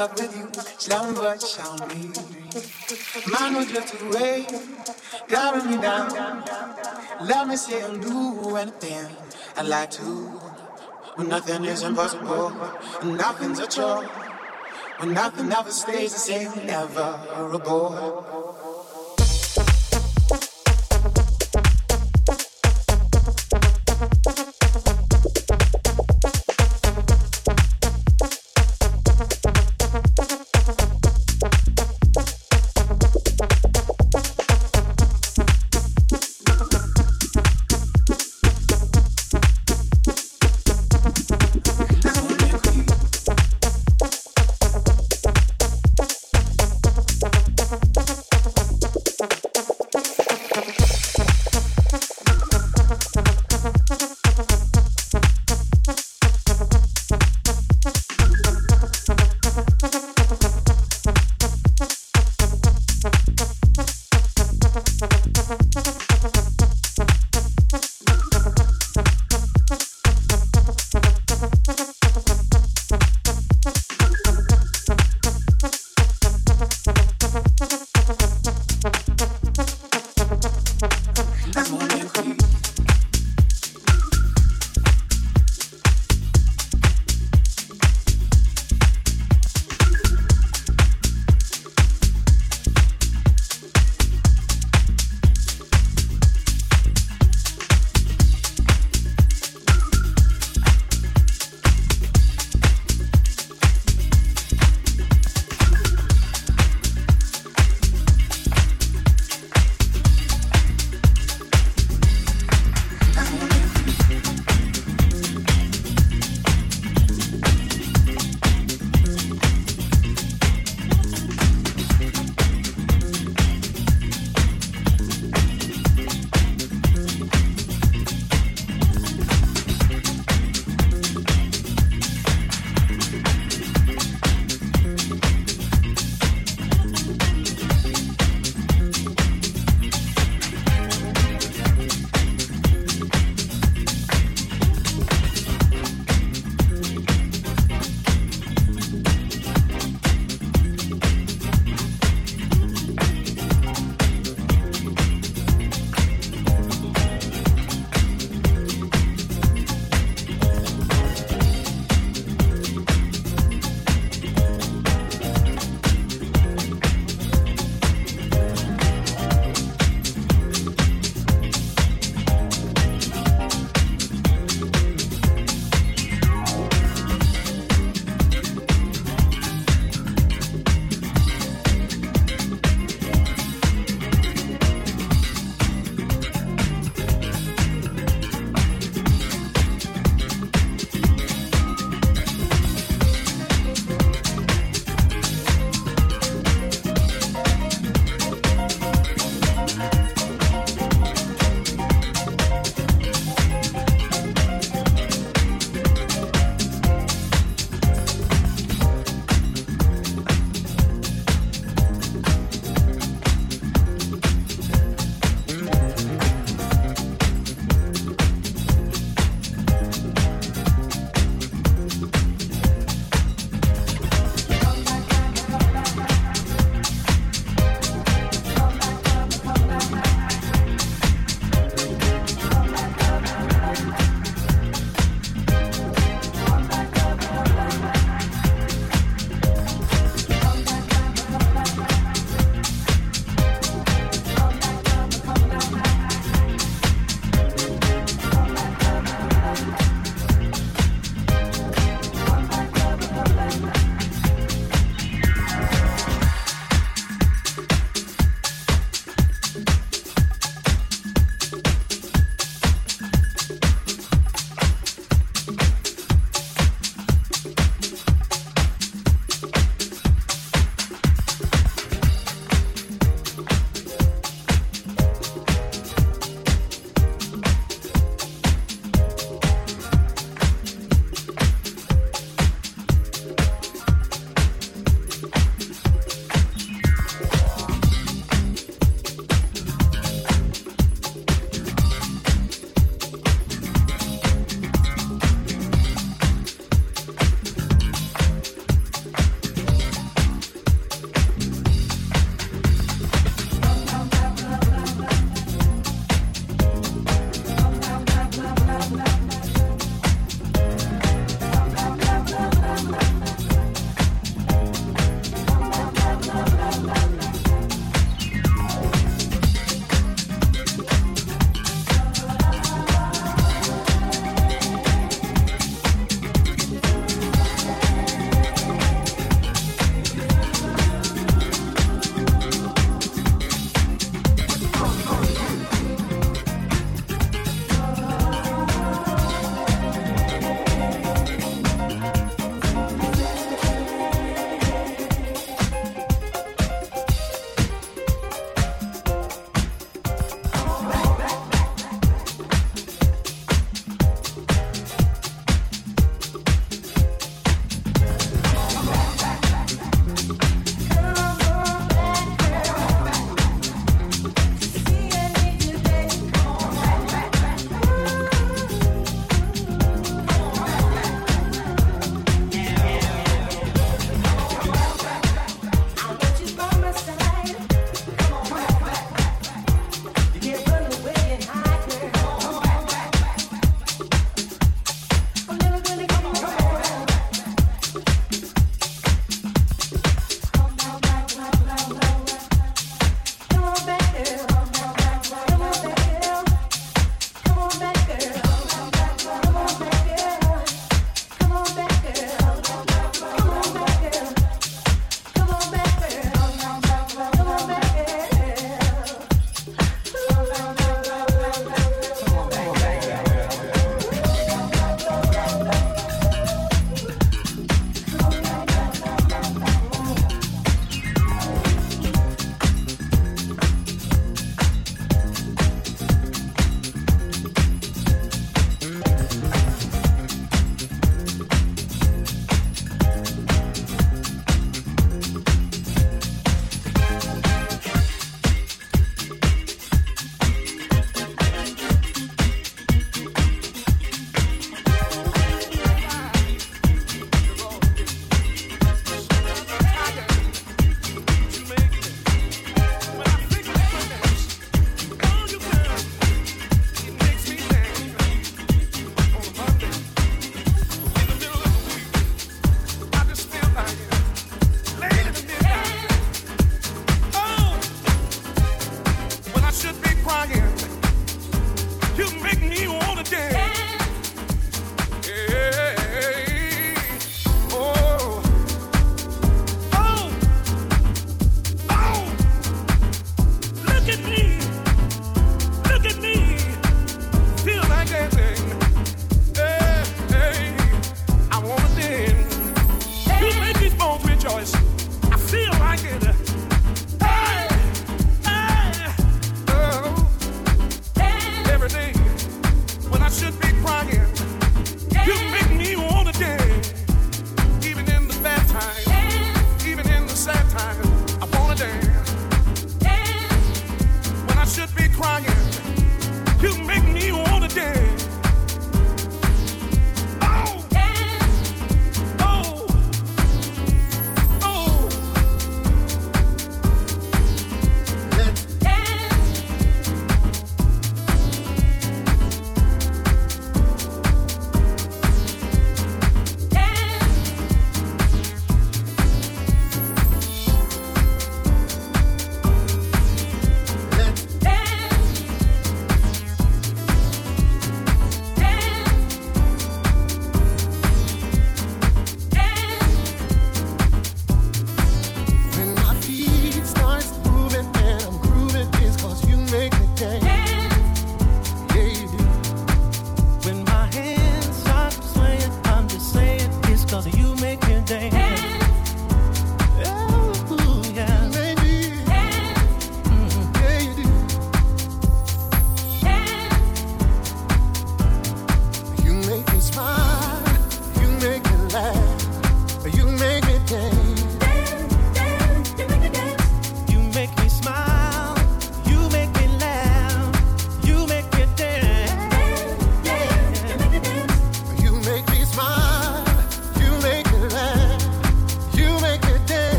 up with you. Slumber shall be. Mind will drift away. Driving me down. Let me say and do anything I like to. When nothing is impossible. And nothing's a chore. When nothing ever stays the same. Never a bore.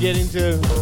get into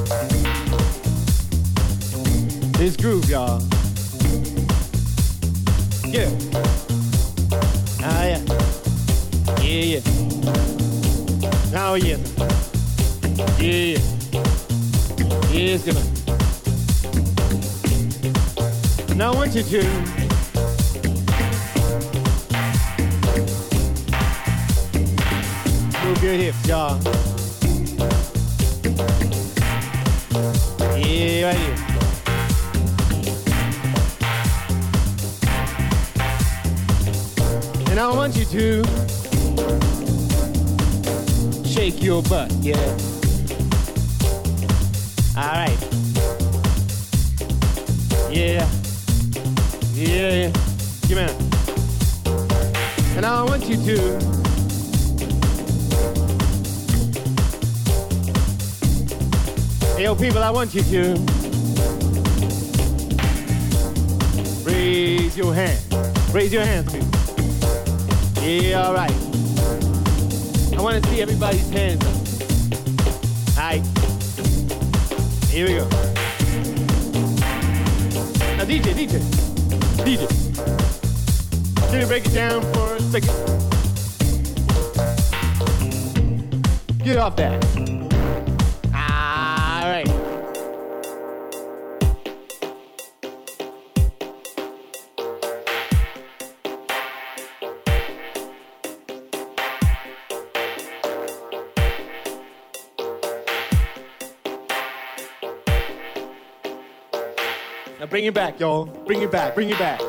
it back, y'all. Bring it back. Bring it back.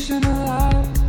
fiction alive.